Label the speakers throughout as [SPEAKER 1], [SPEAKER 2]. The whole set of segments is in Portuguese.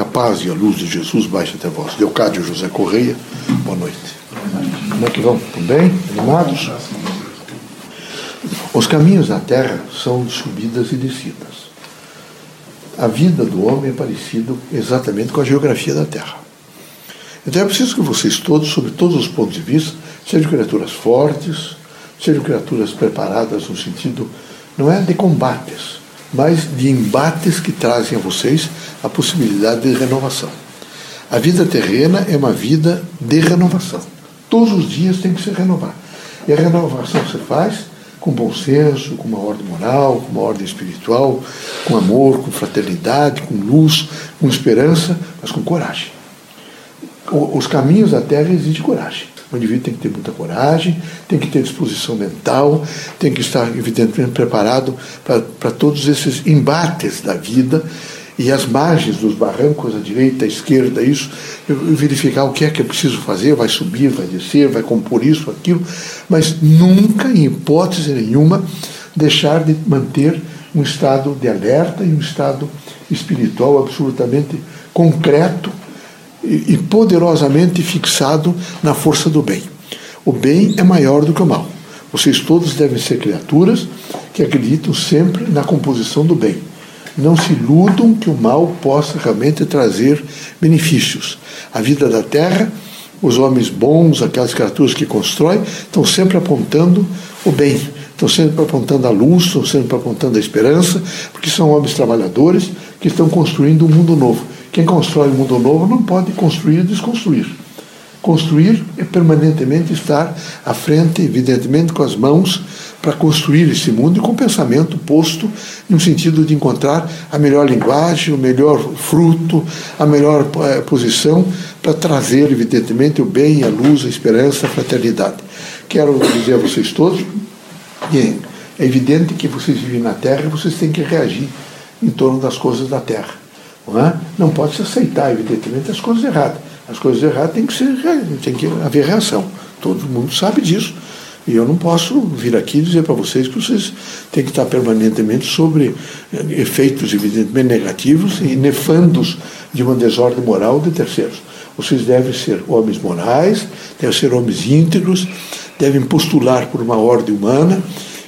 [SPEAKER 1] A paz e a luz de Jesus baixe até vós. Leocádio José Correia, boa noite. Como é que vão? Tudo bem? Animados? Os caminhos da terra são subidas e descidas. A vida do homem é parecida exatamente com a geografia da terra. Então é preciso que vocês todos, sob todos os pontos de vista, sejam criaturas fortes, sejam criaturas preparadas no sentido, não é de combates, mas de embates que trazem a vocês a possibilidade de renovação. A vida terrena é uma vida de renovação. Todos os dias tem que se renovar. E a renovação se faz com bom senso, com uma ordem moral, com uma ordem espiritual, com amor, com fraternidade, com luz, com esperança, mas com coragem. Os caminhos da terra exigem coragem. O indivíduo tem que ter muita coragem, tem que ter disposição mental, tem que estar, evidentemente, preparado para todos esses embates da vida e as margens dos barrancos, a direita, a esquerda, isso, verificar o que é que é preciso fazer, vai subir, vai descer, vai compor isso, aquilo, mas nunca, em hipótese nenhuma, deixar de manter um estado de alerta e um estado espiritual absolutamente concreto e poderosamente fixado na força do bem. O bem é maior do que o mal. Vocês todos devem ser criaturas que acreditam sempre na composição do bem. Não se iludam que o mal possa realmente trazer benefícios. A vida da terra, os homens bons, aquelas criaturas que constroem, estão sempre apontando o bem, estão sempre apontando a luz, estão sempre apontando a esperança, porque são homens trabalhadores que estão construindo um mundo novo. Quem constrói um mundo novo não pode construir e desconstruir. Construir é permanentemente estar à frente, evidentemente, com as mãos para construir esse mundo e com o pensamento posto no sentido de encontrar a melhor linguagem, o melhor fruto, a melhor eh, posição para trazer, evidentemente, o bem, a luz, a esperança, a fraternidade. Quero dizer a vocês todos que é evidente que vocês vivem na Terra e vocês têm que reagir em torno das coisas da Terra. Não, é? não pode se aceitar, evidentemente, as coisas erradas. As coisas erradas tem que, ser, tem que haver reação. Todo mundo sabe disso. E eu não posso vir aqui dizer para vocês que vocês têm que estar permanentemente sobre eh, efeitos, evidentemente, negativos e nefandos de uma desordem moral de terceiros. Vocês devem ser homens morais, devem ser homens íntegros, devem postular por uma ordem humana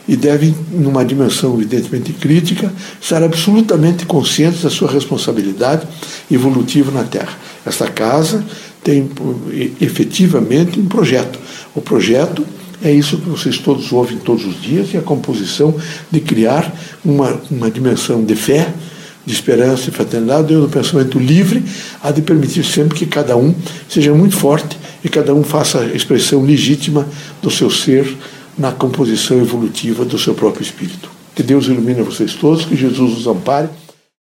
[SPEAKER 1] e devem, numa dimensão evidentemente crítica, estar absolutamente conscientes da sua responsabilidade evolutiva na Terra. Esta casa tem efetivamente um projeto. O projeto é isso que vocês todos ouvem todos os dias e a composição de criar uma, uma dimensão de fé, de esperança e fraternidade, do pensamento livre, há de permitir sempre que cada um seja muito forte e cada um faça a expressão legítima do seu ser na composição evolutiva do seu próprio espírito. Que Deus ilumine vocês todos, que Jesus os ampare.